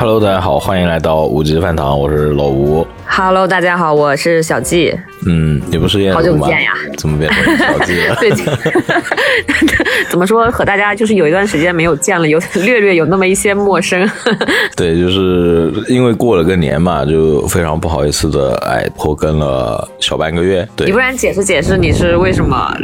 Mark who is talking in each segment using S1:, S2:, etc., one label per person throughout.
S1: Hello，大家好，欢迎来到五级饭堂，我是老吴。
S2: Hello，大家好，我是小季。
S1: 嗯，也不是燕
S2: 好久不见呀？
S1: 怎么变成小季了？
S2: 最近 怎么说和大家就是有一段时间没有见了，有略略有那么一些陌生。
S1: 对，就是因为过了个年嘛，就非常不好意思的，哎，拖更了小半个月。对
S2: 你不，然解释解释你是为什么？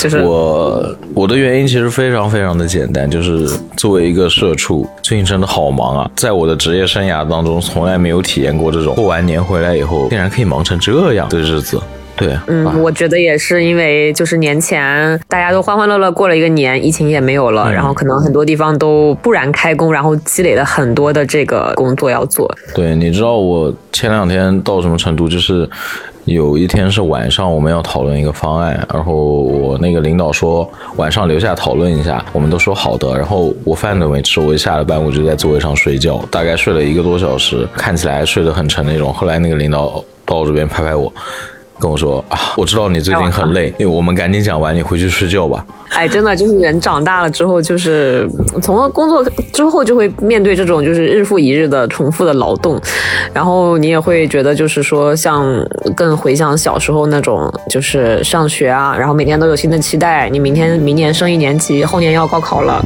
S2: 就是
S1: 我我的原因其实非常非常的简单，就是作为一个社畜，最近真的好忙啊，在我的职业生涯当中，从来没有体验过这种过完年回来以后，竟然可以忙成这样的日子。对，啊
S2: 嗯，我觉得也是因为就是年前大家都欢欢乐乐过了一个年，疫情也没有了，
S1: 嗯
S2: 然后可能很多地方都不然开工，然后积累了很多的这个工作要做。
S1: 对，你知道我前两天到什么程度？就是有一天是晚上，我们要讨论一个方案，然后我那个领导说晚上留下讨论一下，我们都说好的。然后我饭都没吃，我一下了班我就在座位上睡觉，大概睡了一个多小时，看起来睡得很沉那种。后来那个领导到我这边拍拍我。跟我说啊，我知道你最近很累，因为我们赶紧讲完，你回去睡觉吧。
S2: 哎，真的就是人长大了之后，就是从了工作之后就会面对这种就是日复一日的重复的劳动，然后你也会觉得就是说像更回想小时候那种就是上学啊，然后每天都有新的期待，你明天明年升一年级，后年要高考了，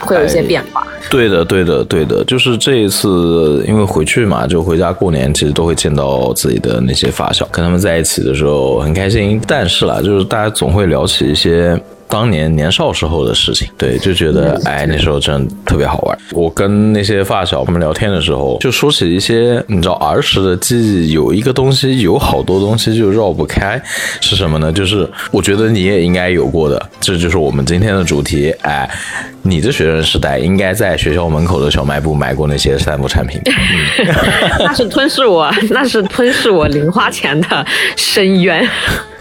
S2: 会有一些变化。
S1: 对的，对的，对的，就是这一次，因为回去嘛，就回家过年，其实都会见到自己的那些发小，跟他们在一起的时候很开心。但是啦，就是大家总会聊起一些当年年少时候的事情，对，就觉得哎，那时候真的特别好玩。我跟那些发小他们聊天的时候，就说起一些你知道儿时的记忆，有一个东西，有好多东西就绕不开，是什么呢？就是我觉得你也应该有过的，这就是我们今天的主题，哎。你的学生时代应该在学校门口的小卖部买过那些三无产品。
S2: 那是吞噬我，那是吞噬我零花钱的深渊。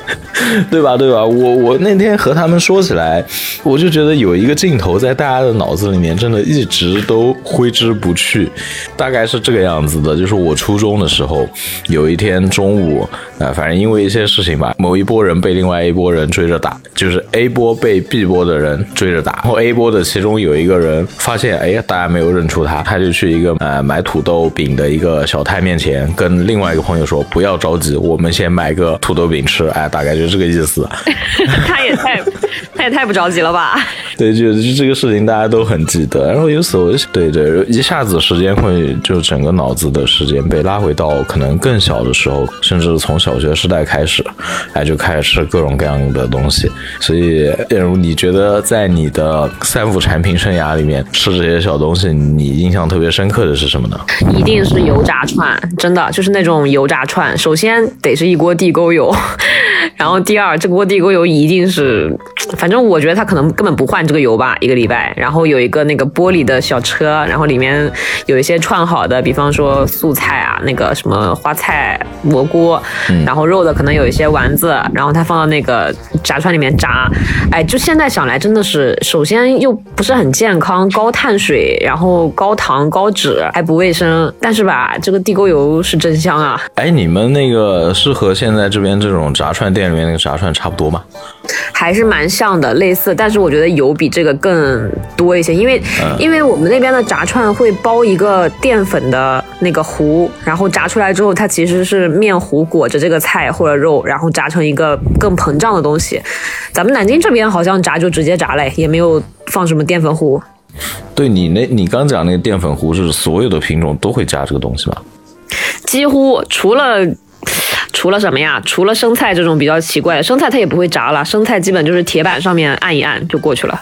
S1: 对吧？对吧？我我那天和他们说起来，我就觉得有一个镜头在大家的脑子里面，真的一直都挥之不去。大概是这个样子的，就是我初中的时候，有一天中午，呃，反正因为一些事情吧，某一波人被另外一波人追着打，就是 A 波被 B 波的人追着打，然后 A 波的其中有一个人发现，哎呀，大家没有认出他，他就去一个呃买土豆饼的一个小摊面前，跟另外一个朋友说，不要着急，我们先买个土豆饼吃，哎，大概就这个意思。
S2: 他也太，他也太不着急了吧？
S1: 对，就就这个事情大家都很记得，然后由此我就对对，一下子时间会就整个脑子的时间被拉回到可能更小的时候，甚至从小学时代开始，哎，就开始吃各种各样的东西。所以，例如你觉得在你的三副产品生涯里面吃这些小东西，你印象特别深刻的是什么呢？
S2: 一定是油炸串，真的就是那种油炸串。首先得是一锅地沟油，然后第二，这锅地沟油一定是，反正我觉得他可能根本不换这个油吧，一个礼拜。然后有一个那个玻璃的小车，然后里面有一些串好的，比方说素菜啊，那个什么花菜、蘑菇，然后肉的可能有一些丸子，然后他放到那个炸串里面炸。哎，就现在想来，真的是，首先又不是很健康，高碳水，然后高糖、高脂，还不卫生。但是吧，这个地沟油是真香啊！
S1: 哎，你们那个是和现在这边这种炸串店里面那个炸串差不多吗？
S2: 还是蛮像的，类似，但是我觉得油比这个更多一些，因为、因为我们那边的炸串会包一个淀粉的那个糊，然后炸出来之后，它其实是面糊裹着这个菜或者肉，然后炸成一个更膨胀的东西。咱们南京这边好像炸就直接炸嘞，也没有放什么淀粉糊。
S1: 对你那，你刚讲那个淀粉糊是所有的品种都会加这个东西吧？
S2: 几乎除了除了什么呀？除了生菜这种比较奇怪的，生菜它也不会炸了，生菜基本就是铁板上面按一按就过去了。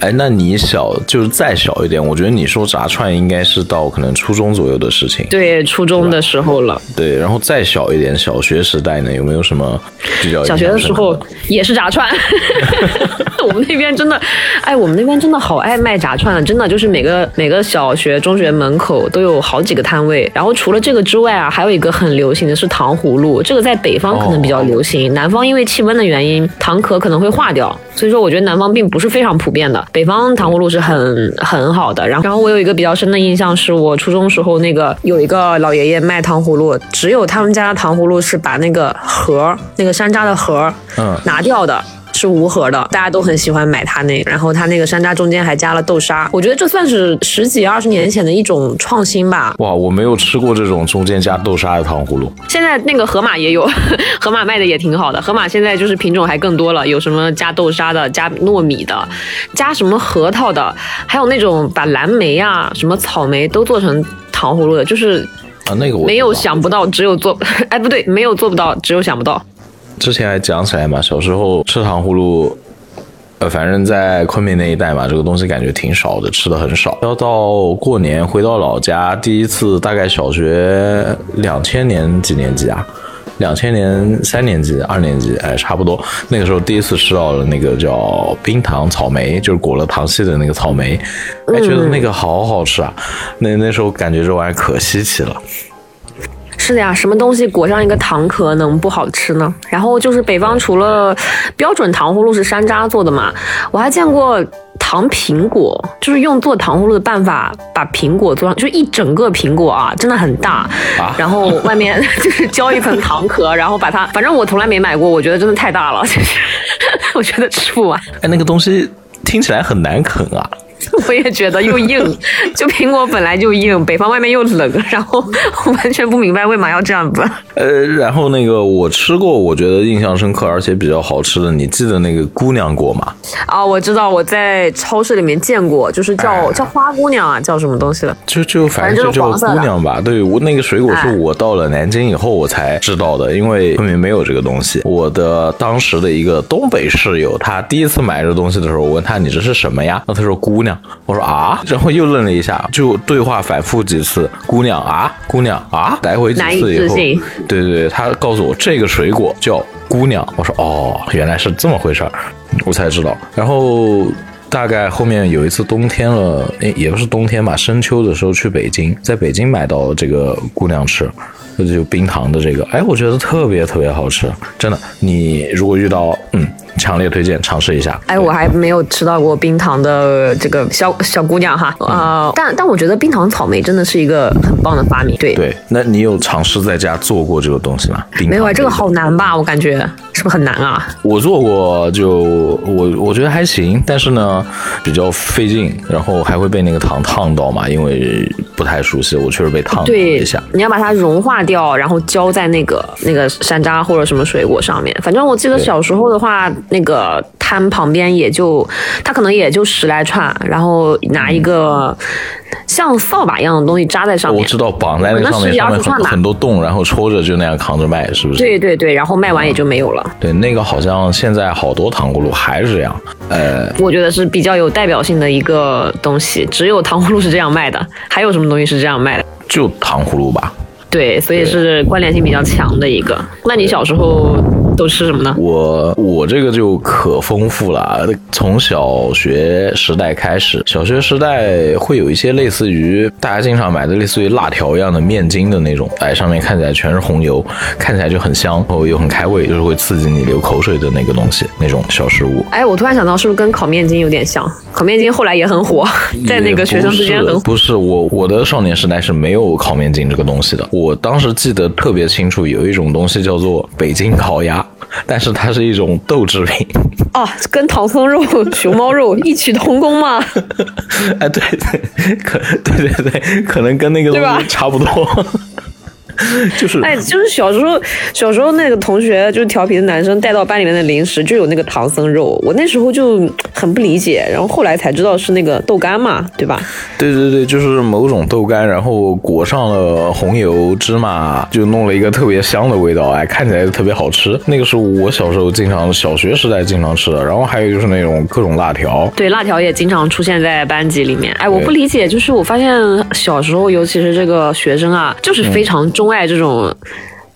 S1: 哎，那你小就是再小一点，我觉得你说炸串应该是到可能初中左右的事情。
S2: 对，初中的时候了。
S1: 对，然后再小一点，小学时代呢，有没有什么比较？
S2: 小学的时候也是炸串 我们那边真的，哎，我们那边真的好爱卖炸串啊！真的就是每个每个小学、中学门口都有好几个摊位。然后除了这个之外啊，还有一个很流行的是糖葫芦，这个在北方可能比较流行，南方因为气温的原因，糖壳可能会化掉，所以说我觉得南方并不是非常普遍的。北方糖葫芦是很很好的。然后，然后我有一个比较深的印象，是我初中时候那个有一个老爷爷卖糖葫芦，只有他们家的糖葫芦是把那个核儿那个山楂的核儿
S1: 嗯
S2: 拿掉的。是无核的，大家都很喜欢买它那个。然后它那个山楂中间还加了豆沙，我觉得这算是十几二十年前的一种创新吧。
S1: 哇，我没有吃过这种中间加豆沙的糖葫芦。
S2: 现在那个盒马也有，盒马卖的也挺好的。盒马现在就是品种还更多了，有什么加豆沙的，加糯米的，加什么核桃的，还有那种把蓝莓啊、什么草莓都做成糖葫芦的，就是
S1: 啊，那个我
S2: 没有想不到，只有做，哎，不对，没有做不到，只有想不到。
S1: 之前还讲起来嘛，小时候吃糖葫芦，呃，反正在昆明那一带嘛，这个东西感觉挺少的，吃的很少。要到过年回到老家，第一次大概小学两千年几年级啊？两千年三年级、二年级，哎，差不多。那个时候第一次吃到了那个叫冰糖草莓，就是裹了糖稀的那个草莓，哎，觉得那个好好吃啊。那那时候感觉这玩意儿可稀奇了。
S2: 是的呀，什么东西裹上一个糖壳能不好吃呢？然后就是北方除了标准糖葫芦是山楂做的嘛，我还见过糖苹果，就是用做糖葫芦的办法把苹果做上，就一整个苹果啊，真的很大，然后外面 就是浇一层糖壳，然后把它，反正我从来没买过，我觉得真的太大了，就是 我觉得吃不完。
S1: 哎，那个东西听起来很难啃啊。
S2: 我也觉得又硬，就苹果本来就硬，北方外面又冷，然后我完全不明白为嘛要这样子。
S1: 呃，然后那个我吃过，我觉得印象深刻，而且比较好吃的，你记得那个姑娘果吗？
S2: 啊，我知道，我在超市里面见过，就是叫叫花姑娘啊，叫什么东西的？
S1: 就就反正就叫姑娘吧。对，我那个水果是我到了南京以后我才知道的，因为昆明没有这个东西。我的当时的一个东北室友，他第一次买这东西的时候，我问他你这是什么呀？那他说姑娘。我说啊，然后又愣了一下，就对话反复几次，姑娘啊，姑娘啊，来回几次以后，对对对，他告诉我这个水果叫姑娘。我说哦，原来是这么回事儿，我才知道。然后大概后面有一次冬天了，诶，也不是冬天吧，深秋的时候去北京，在北京买到这个姑娘吃，就冰糖的这个，哎，我觉得特别特别好吃，真的。你如果遇到，嗯。强烈推荐尝试一下。
S2: 哎，我还没有吃到过冰糖的这个小小姑娘哈啊！但但我觉得冰糖草莓真的是一个很棒的发明。对
S1: 对，那你有尝试在家做过这个东西吗？
S2: 没有啊，这个好难吧？我感觉是不是很难啊？
S1: 我做过，就我我觉得还行，但是呢比较费劲，然后还会被那个糖烫到嘛，因为不太熟悉，我确实被烫了一下。
S2: 你要把它融化掉，然后浇在那个那个山楂或者什么水果上面。反正我记得小时候的话。那个摊旁边也就，他可能也就十来串，然后拿一个像扫把一样的东西扎在上面。
S1: 我知道绑在那个上面，上面很很多洞，然后抽着就那样扛着卖，是不是？
S2: 对对对，然后卖完也就没有了。
S1: 对，那个好像现在好多糖葫芦还是这样。呃，
S2: 我觉得是比较有代表性的一个东西，只有糖葫芦是这样卖的，还有什么东西是这样卖的？
S1: 就糖葫芦吧。
S2: 对，所以是关联性比较强的一个。那你小时候？都吃什么呢？
S1: 我我这个就可丰富了，从小学时代开始，小学时代会有一些类似于大家经常买的类似于辣条一样的面筋的那种，哎，上面看起来全是红油，看起来就很香，然后又很开胃，就是会刺激你流口水的那个东西，那种小食物。
S2: 哎，我突然想到，是不是跟烤面筋有点像？烤面筋后来也很火，在那个学生之间很火。
S1: 不是我我的少年时代是没有烤面筋这个东西的，我当时记得特别清楚，有一种东西叫做北京烤鸭。但是它是一种豆制品
S2: 哦，跟唐僧肉、熊猫肉异曲同工吗？
S1: 哎，对对，可对对对，可能跟那个东西差不多。就是
S2: 哎，就是小时候，小时候那个同学就是调皮的男生带到班里面的零食就有那个唐僧肉，我那时候就很不理解，然后后来才知道是那个豆干嘛，对吧？
S1: 对对对，就是某种豆干，然后裹上了红油芝麻，就弄了一个特别香的味道，哎，看起来特别好吃。那个是我小时候经常小学时代经常吃的，然后还有就是那种各种辣条，
S2: 对，辣条也经常出现在班级里面。哎，我不理解，就是我发现小时候，尤其是这个学生啊，就是非常钟爱这种。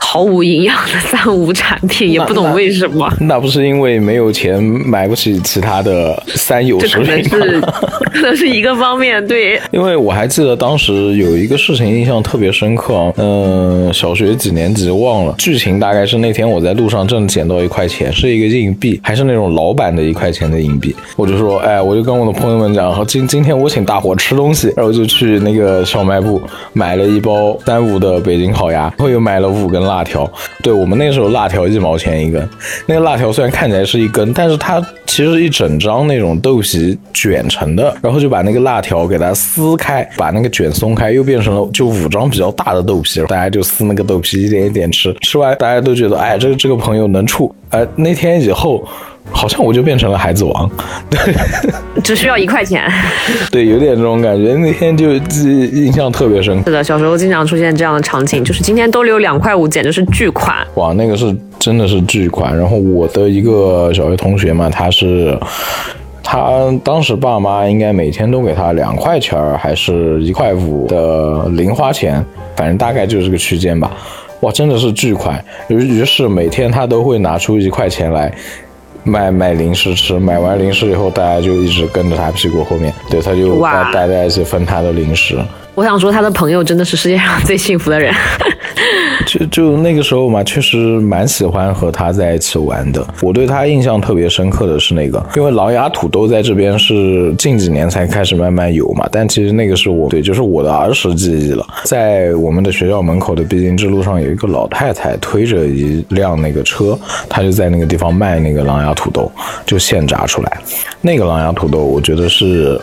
S2: 毫无营养的三无产品，也不懂为什么。
S1: 那不是因为没有钱买不起其他的三有食品
S2: 吗？可能是一个方面，对。
S1: 因为我还记得当时有一个事情印象特别深刻，嗯，小学几年级忘了，剧情大概是那天我在路上正捡到一块钱，是一个硬币，还是那种老版的一块钱的硬币。我就说，哎，我就跟我的朋友们讲，今今天我请大伙吃东西，然后就去那个小卖部买了一包三无的北京烤鸭，然后又买了五根辣。辣条。对我们那时候辣条一毛钱一根，那个辣条虽然看起来是一根，但是它其实一整张那种豆皮卷成的，然后就把那个辣条给它撕开，把那个卷松开，又变成了就五张比较大的豆皮，大家就撕那个豆皮一点一点吃，吃完大家都觉得哎，这个这个朋友能处。哎，那天以后。好像我就变成了孩子王，对，
S2: 只需要一块钱，
S1: 对，有点这种感觉。那天就记印象特别深。
S2: 是的，小时候经常出现这样的场景，就是今天兜里有两块五，简直是巨款。
S1: 哇，那个是真的是巨款。然后我的一个小学同学嘛，他是他当时爸妈应该每天都给他两块钱儿，还是一块五的零花钱，反正大概就是这个区间吧。哇，真的是巨款。于于是每天他都会拿出一块钱来。买买零食吃，买完零食以后，大家就一直跟着他屁股后面，对，他就待在一起分他的零食。
S2: 我想说，他的朋友真的是世界上最幸福的人。
S1: 就就那个时候嘛，确实蛮喜欢和他在一起玩的。我对他印象特别深刻的是那个，因为狼牙土豆在这边是近几年才开始慢慢有嘛，但其实那个是我对，就是我的儿时记忆了。在我们的学校门口的必经之路上，有一个老太太推着一辆那个车，她就在那个地方卖那个狼牙土豆，就现炸出来。那个狼牙土豆，我觉得是。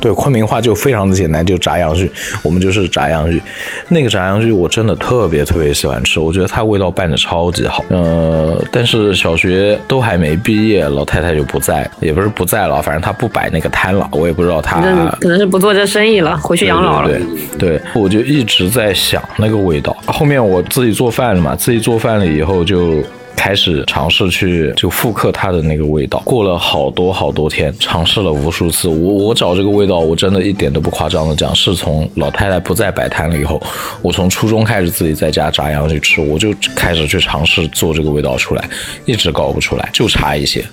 S1: 对，昆明话就非常的简单，就炸洋芋，我们就是炸洋芋。那个炸洋芋我真的特别特别喜欢吃，我觉得它味道拌的超级好。呃，但是小学都还没毕业，老太太就不在，也不是不在了，反正她不摆那个摊了，我也不知道她
S2: 可能是不做这生意了，回去养老了。
S1: 对对，我就一直在想那个味道。后面我自己做饭了嘛，自己做饭了以后就。开始尝试去就复刻它的那个味道，过了好多好多天，尝试了无数次。我我找这个味道，我真的一点都不夸张的讲，是从老太太不再摆摊了以后，我从初中开始自己在家炸洋去吃，我就开始去尝试做这个味道出来，一直搞不出来，就差一些。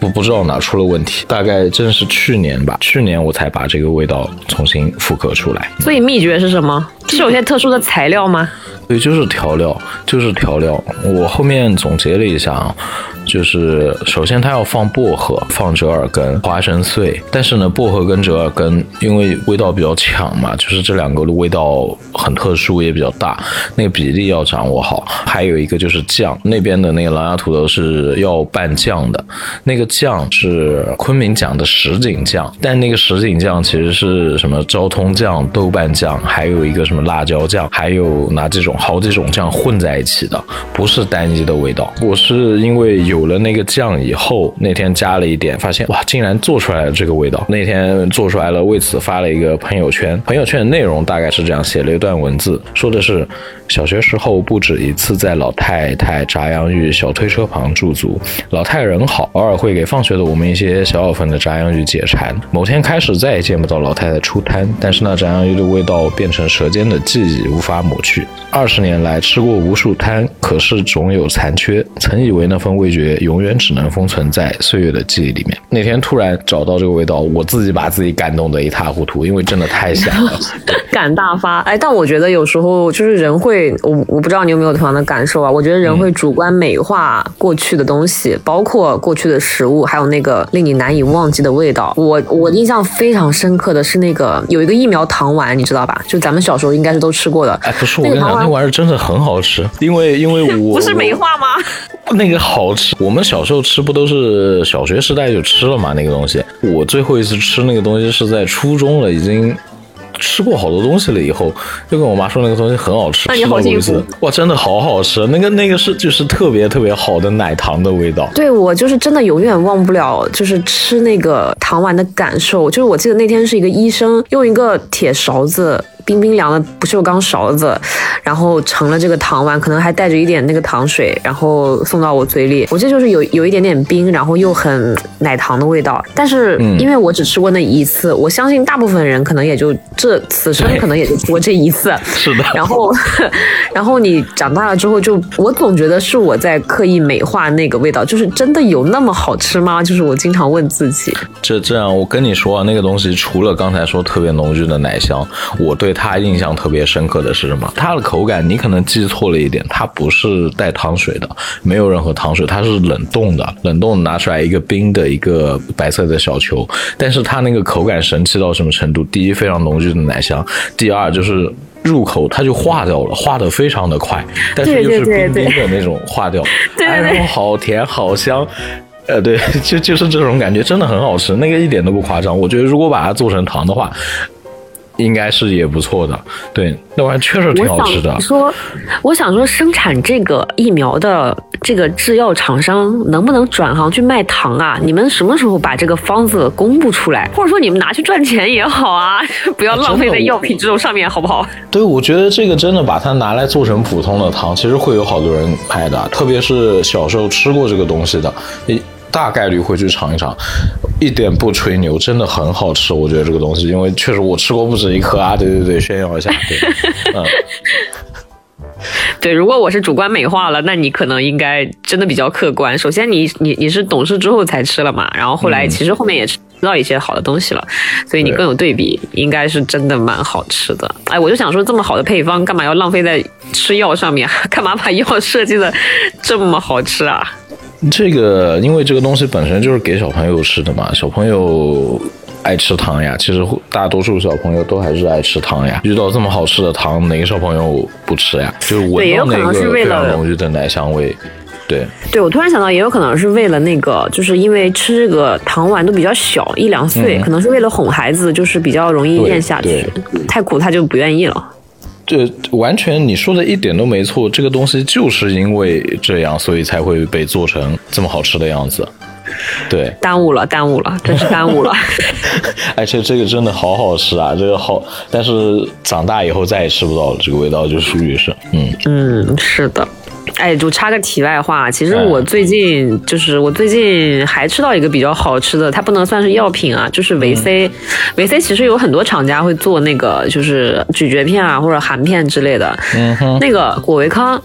S1: 我不知道哪出了问题，大概正是去年吧，去年我才把这个味道重新复刻出来。
S2: 所以秘诀是什么？是有些特殊的材料吗？
S1: 对，就是调料，就是调料。我后面总结了一下啊。就是首先它要放薄荷，放折耳根、花生碎。但是呢，薄荷跟折耳根因为味道比较强嘛，就是这两个的味道很特殊，也比较大，那个比例要掌握好。还有一个就是酱，那边的那个狼牙土豆是要拌酱的，那个酱是昆明讲的什锦酱，但那个什锦酱其实是什么昭通酱、豆瓣酱，还有一个什么辣椒酱，还有拿这种好几种酱混在一起的，不是单一的味道。我是因为。有了那个酱以后，那天加了一点，发现哇，竟然做出来了这个味道。那天做出来了，为此发了一个朋友圈。朋友圈的内容大概是这样，写了一段文字，说的是小学时候不止一次在老太太炸洋芋小推车旁驻足，老太人好，偶尔会给放学的我们一些小小份的炸洋芋解馋。某天开始再也见不到老太太出摊，但是那炸洋芋的味道变成舌尖的记忆，无法抹去。二十年来吃过无数摊，可是总有残缺。曾以为那份味觉。永远只能封存在岁月的记忆里面。那天突然找到这个味道，我自己把自己感动得一塌糊涂，因为真的太香了，
S2: 感大发。哎，但我觉得有时候就是人会，我我不知道你有没有同样的感受啊？我觉得人会主观美化过去的东西，包括过去的食物，还有那个令你难以忘记的味道。我我印象非常深刻的是那个有一个疫苗糖丸，你知道吧？就咱们小时候应该是都吃过的。
S1: 哎，不是，我跟你讲，那玩意儿真的很好吃，因为因为我
S2: 不是美化吗？
S1: 那个好吃，我们小时候吃不都是小学时代就吃了嘛？那个东西，我最后一次吃那个东西是在初中了，已经吃过好多东西了。以后就跟我妈说那个东西很好吃，
S2: 那你好幸福
S1: 哇！真的好好吃，那个那个是就是特别特别好的奶糖的味道。
S2: 对我就是真的永远忘不了，就是吃那个糖丸的感受。就是我记得那天是一个医生用一个铁勺子。冰冰凉的不锈钢勺子，然后盛了这个糖丸，可能还带着一点那个糖水，然后送到我嘴里。我这就是有有一点点冰，然后又很奶糖的味道。但是因为我只吃过那一次，我相信大部分人可能也就这此生可能也就吃过这一次。
S1: 是的。
S2: 然后，然后你长大了之后，就我总觉得是我在刻意美化那个味道，就是真的有那么好吃吗？就是我经常问自己。
S1: 这这样，我跟你说啊，那个东西除了刚才说特别浓郁的奶香，我对。它印象特别深刻的是什么？它的口感你可能记错了一点，它不是带糖水的，没有任何糖水，它是冷冻的，冷冻拿出来一个冰的一个白色的小球，但是它那个口感神奇到什么程度？第一，非常浓郁的奶香；第二，就是入口它就化掉了，化的非常的快，但是又是冰冰的那种化掉，哎，然后好甜好香。呃，对，就就是这种感觉，真的很好吃，那个一点都不夸张。我觉得如果把它做成糖的话，应该是也不错的。对，那玩意确实挺好吃的。
S2: 说，我想说，生产这个疫苗的这个制药厂商能不能转行去卖糖啊？你们什么时候把这个方子公布出来？或者说你们拿去赚钱也好啊，不要浪费在药品这种上面，好不好？
S1: 对，我觉得这个真的把它拿来做成普通的糖，其实会有好多人买的，特别是小时候吃过这个东西的。大概率会去尝一尝，一点不吹牛，真的很好吃。我觉得这个东西，因为确实我吃过不止一颗啊。对对对，炫耀一下。对，嗯，
S2: 对。如果我是主观美化了，那你可能应该真的比较客观。首先，你你你是懂事之后才吃了嘛，然后后来其实后面也吃到一些好的东西了，所以你更有对比，应该是真的蛮好吃的。哎，我就想说，这么好的配方，干嘛要浪费在吃药上面？干嘛把药设计的这么好吃啊？
S1: 这个，因为这个东西本身就是给小朋友吃的嘛，小朋友爱吃糖呀。其实大多数小朋友都还是爱吃糖呀。遇到这么好吃的糖，哪个小朋友不吃呀？就是闻到那个非常浓郁的奶香味。对，
S2: 对我突然想到，也有可能是为了那个，就是因为吃这个糖丸都比较小，一两岁，可能是为了哄孩子，就是比较容易咽下去，太苦他就不愿意了。
S1: 这完全你说的一点都没错，这个东西就是因为这样，所以才会被做成这么好吃的样子。对，
S2: 耽误了，耽误了，真是耽误了。
S1: 而 且这个真的好好吃啊，这个好，但是长大以后再也吃不到了，这个味道就属于是，嗯
S2: 嗯，是的。哎，就插个题外话，其实我最近就是我最近还吃到一个比较好吃的，它不能算是药品啊，就是维 C，维 C 其实有很多厂家会做那个就是咀嚼片啊或者含片之类的，
S1: 嗯哼，
S2: 那个果维康。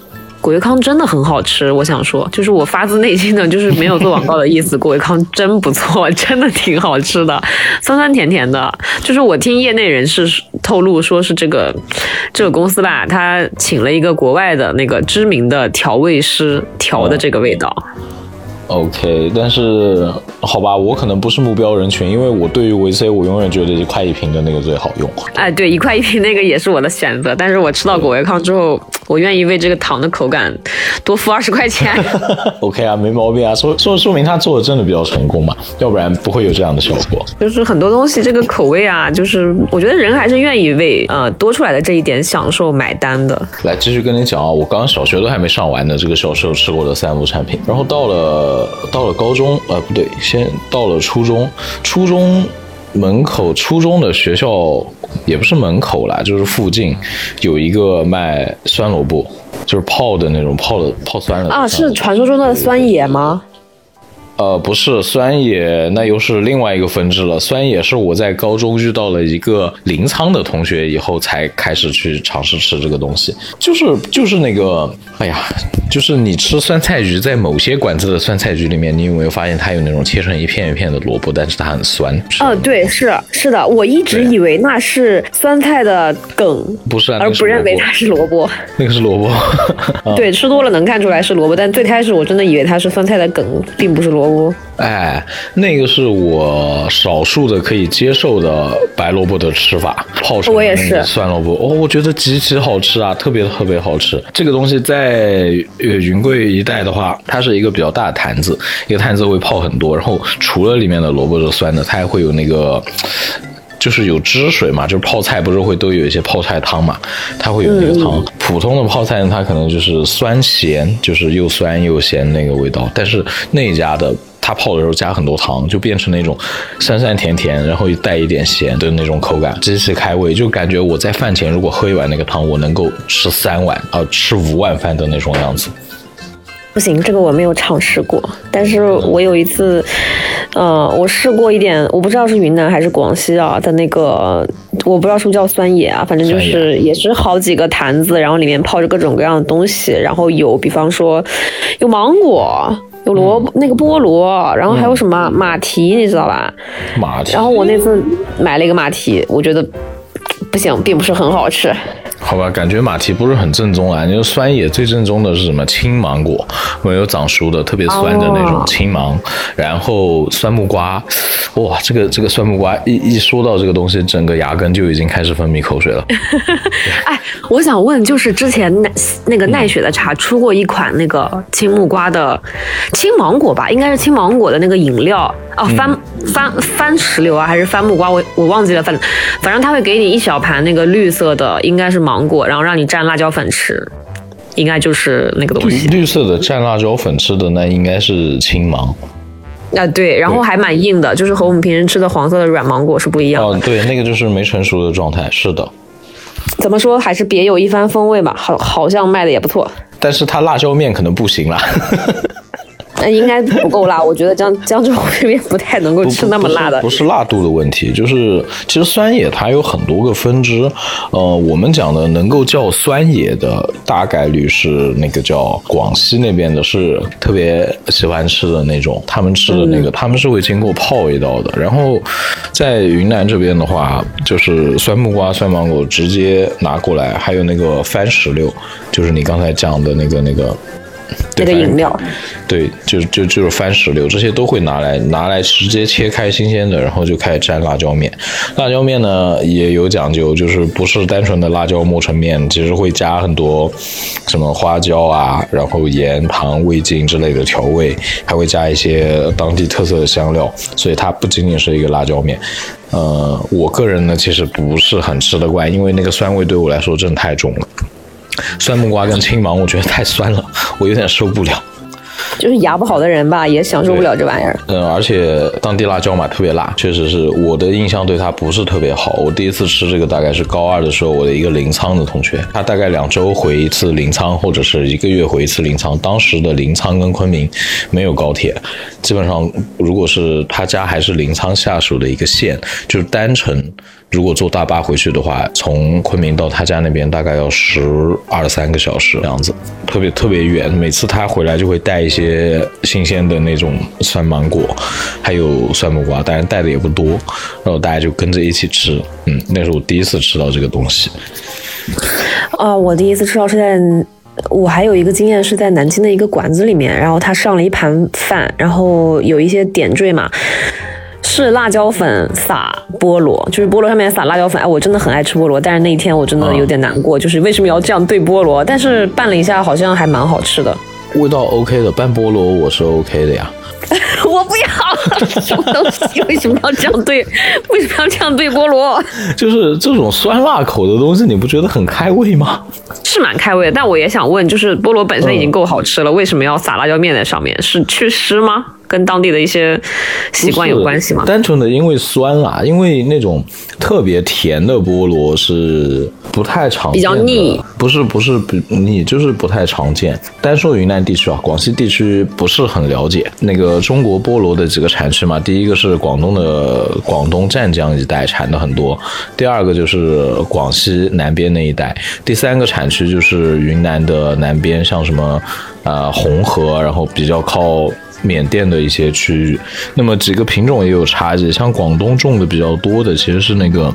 S2: 果维康真的很好吃，我想说，就是我发自内心的，就是没有做广告的意思。果维康真不错，真的挺好吃的，酸酸甜甜的。就是我听业内人士透露，说是这个这个公司吧，他请了一个国外的那个知名的调味师调的这个味道。
S1: OK，但是好吧，我可能不是目标人群，因为我对于维 C，我永远觉得一块一瓶的那个最好用。
S2: 哎，对，一块一瓶那个也是我的选择，但是我吃到果维康之后，我愿意为这个糖的口感多付二十块钱。
S1: OK 啊，没毛病啊，说说说明他做的真的比较成功嘛，要不然不会有这样的效果。
S2: 就是很多东西这个口味啊，就是我觉得人还是愿意为呃多出来的这一点享受买单的。
S1: 来继续跟你讲啊，我刚刚小学都还没上完呢，这个小时候吃过的三无产品，然后到了。呃，到了高中，呃，不对，先到了初中。初中门口，初中的学校也不是门口啦，就是附近有一个卖酸萝卜，就是泡的那种，泡的泡酸的
S2: 啊，是传说中的酸野吗？
S1: 呃，不是酸野，那又是另外一个分支了。酸野是我在高中遇到了一个临沧的同学以后，才开始去尝试吃这个东西。就是就是那个，哎呀，就是你吃酸菜鱼，在某些馆子的酸菜鱼里面，你有没有发现它有那种切成一片一片的萝卜，但是它很酸？
S2: 哦，对，是是的，我一直以为那是酸菜的梗，
S1: 不是，
S2: 而不认为它是萝卜。
S1: 那个是萝卜。
S2: 对，吃多了能看出来是萝卜，但最开始我真的以为它是酸菜的梗，并不是萝。卜。
S1: 哎，那个是我少数的可以接受的白萝卜的吃法，泡成酸萝卜哦，我觉得极其好吃啊，特别特别好吃。这个东西在呃云贵一带的话，它是一个比较大的坛子，一个坛子会泡很多，然后除了里面的萝卜是酸的，它还会有那个。就是有汁水嘛，就是泡菜不是会都有一些泡菜汤嘛，它会有那个汤。普通的泡菜呢，它可能就是酸咸，就是又酸又咸那个味道。但是那家的，它泡的时候加很多糖，就变成那种酸酸甜甜，然后带一点咸的那种口感，极其开胃。就感觉我在饭前如果喝一碗那个汤，我能够吃三碗啊，吃五碗饭的那种样子。
S2: 不行，这个我没有尝试过，但是我有一次，呃，我试过一点，我不知道是云南还是广西啊的那个，我不知道是不是叫酸野啊，反正就是也是好几个坛子，然后里面泡着各种各样的东西，然后有比方说有芒果，有萝卜那个菠萝，然后还有什么马蹄，你知道吧？
S1: 马蹄。
S2: 然后我那次买了一个马蹄，我觉得不行，并不是很好吃。
S1: 好吧，感觉马蹄不是很正宗啊。你说酸野最正宗的是什么？青芒果，没有长熟的，特别酸的那种青芒。然后酸木瓜，哇，这个这个酸木瓜一一说到这个东西，整个牙根就已经开始分泌口水了。
S2: 哎，我想问，就是之前奈那个奈雪的茶出过一款那个青木瓜的青芒果吧，应该是青芒果的那个饮料哦，番番番石榴啊，还是番木瓜？我我忘记了，反正反正他会给你一小盘那个绿色的，应该是芒。果，然后让你蘸辣椒粉吃，应该就是那个东西。
S1: 绿色的蘸辣椒粉吃的那应该是青芒。
S2: 啊，对，然后还蛮硬的，就是和我们平时吃的黄色的软芒果是不一样的。
S1: 哦，对，那个就是没成熟的状态。是的。
S2: 怎么说，还是别有一番风味吧。好，好像卖的也不错。
S1: 但是它辣椒面可能不行了。
S2: 那应该不够辣，我觉得江江浙这边不太能够吃那么辣的。
S1: 不是辣度的问题，就是其实酸野它有很多个分支。呃，我们讲的能够叫酸野的，大概率是那个叫广西那边的，是特别喜欢吃的那种。他们吃的那个，他们是会经过泡一道的。然后在云南这边的话，就是酸木瓜、酸芒果直接拿过来，还有那个番石榴，就是你刚才讲的那个那个。
S2: 那个饮料，
S1: 对，就就就是番石榴，这些都会拿来拿来直接切开新鲜的，然后就开始蘸辣椒面。辣椒面呢也有讲究，就是不是单纯的辣椒磨成面，其实会加很多什么花椒啊，然后盐、糖、味精之类的调味，还会加一些当地特色的香料，所以它不仅仅是一个辣椒面。呃，我个人呢其实不是很吃得惯，因为那个酸味对我来说真的太重了。酸木瓜跟青芒，我觉得太酸了，我有点受不了。
S2: 就是牙不好的人吧，也享受不了这玩意儿。
S1: 嗯，而且当地辣椒嘛，特别辣，确实是我的印象对它不是特别好。我第一次吃这个大概是高二的时候，我的一个临沧的同学，他大概两周回一次临沧，或者是一个月回一次临沧。当时的临沧跟昆明没有高铁，基本上如果是他家还是临沧下属的一个县，就是单程。如果坐大巴回去的话，从昆明到他家那边大概要十二三个小时这样子，特别特别远。每次他回来就会带一些新鲜的那种酸芒果，还有酸木瓜，当然带的也不多，然后大家就跟着一起吃。嗯，那是我第一次吃到这个东西。
S2: 啊，我第一次吃到是在，我还有一个经验是在南京的一个馆子里面，然后他上了一盘饭，然后有一些点缀嘛。是辣椒粉撒菠萝，就是菠萝上面撒辣椒粉。哎，我真的很爱吃菠萝，但是那一天我真的有点难过，就是为什么要这样对菠萝？但是拌了一下，好像还蛮好吃的，
S1: 味道 OK 的。拌菠萝我是 OK 的呀。
S2: 我不要什么东西？为什么要这样对？为什么要这样对菠萝？
S1: 就是这种酸辣口的东西，你不觉得很开胃吗？
S2: 是蛮开胃，但我也想问，就是菠萝本身已经够好吃了，为什么要撒辣椒面在上面？是祛湿吗？跟当地的一些习惯有关系吗？
S1: 单纯的因为酸啊，因为那种特别甜的菠萝是不太常见，
S2: 比较腻。
S1: 不是不是不腻，就是不太常见。单说云南地区啊，广西地区不是很了解。那个中国菠萝的几个产区嘛，第一个是广东的广东湛江一带产的很多，第二个就是广西南边那一带，第三个产区就是云南的南边，像什么呃红河，然后比较靠。缅甸的一些区域，那么几个品种也有差异，像广东种的比较多的其实是那个。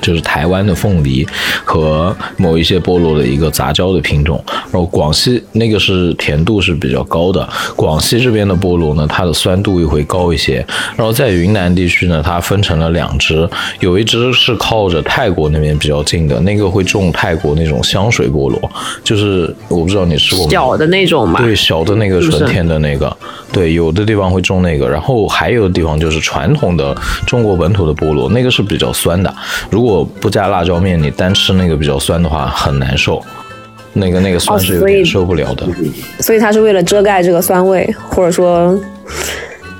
S1: 就是台湾的凤梨和某一些菠萝的一个杂交的品种，然后广西那个是甜度是比较高的，广西这边的菠萝呢，它的酸度又会高一些。然后在云南地区呢，它分成了两支，有一支是靠着泰国那边比较近的，那个会种泰国那种香水菠萝，就是我不知道你吃过
S2: 小的那种吗？
S1: 对，小的那个纯甜的那个，对，有的地方会种那个，然后还有的地方就是传统的中国本土的菠萝，那个是比较酸的。如如果不加辣椒面，你单吃那个比较酸的话，很难受。那个那个酸是有点受不了的。
S2: 所以它是为了遮盖这个酸味，或者说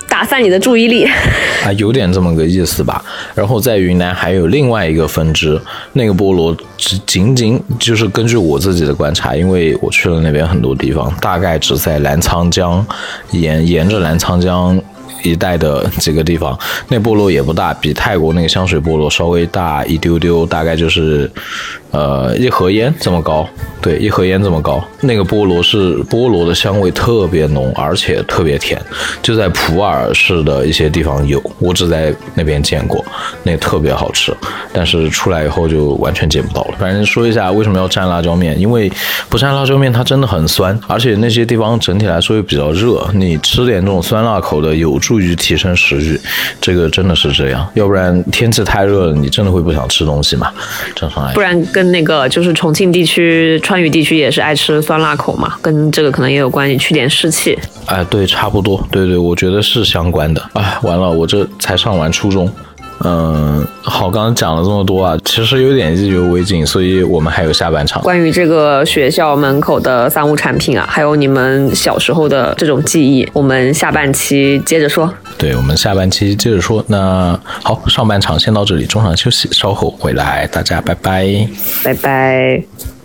S2: 打散你的注意力
S1: 啊，有点这么个意思吧。然后在云南还有另外一个分支，那个菠萝只仅仅就是根据我自己的观察，因为我去了那边很多地方，大概只在澜沧江沿沿着澜沧江。一带的几个地方，那部落也不大，比泰国那个香水部落稍微大一丢丢，大概就是呃一盒烟这么高，对，一盒烟这么高。那个菠萝是菠萝的香味特别浓，而且特别甜，就在普洱市的一些地方有，我只在那边见过，那特别好吃，但是出来以后就完全见不到了。反正说一下为什么要蘸辣椒面，因为不蘸辣椒面它真的很酸，而且那些地方整体来说又比较热，你吃点这种酸辣口的有助于提升食欲，这个真的是这样，要不然天气太热了，你真的会不想吃东西嘛？正常来说。
S2: 不然跟那个就是重庆地区、川渝地区也是爱吃酸辣口嘛，跟这个可能也有关系，去点湿气。
S1: 哎，对，差不多，对对，我觉得是相关的。哎，完了，我这才上完初中。嗯，好，刚刚讲了这么多啊，其实有点意犹未尽，所以我们还有下半场。
S2: 关于这个学校门口的三无产品啊，还有你们小时候的这种记忆，我们下半期接着说。
S1: 对，我们下半期接着说。那好，上半场先到这里，中场休息，稍后回来，大家拜拜，
S2: 拜拜。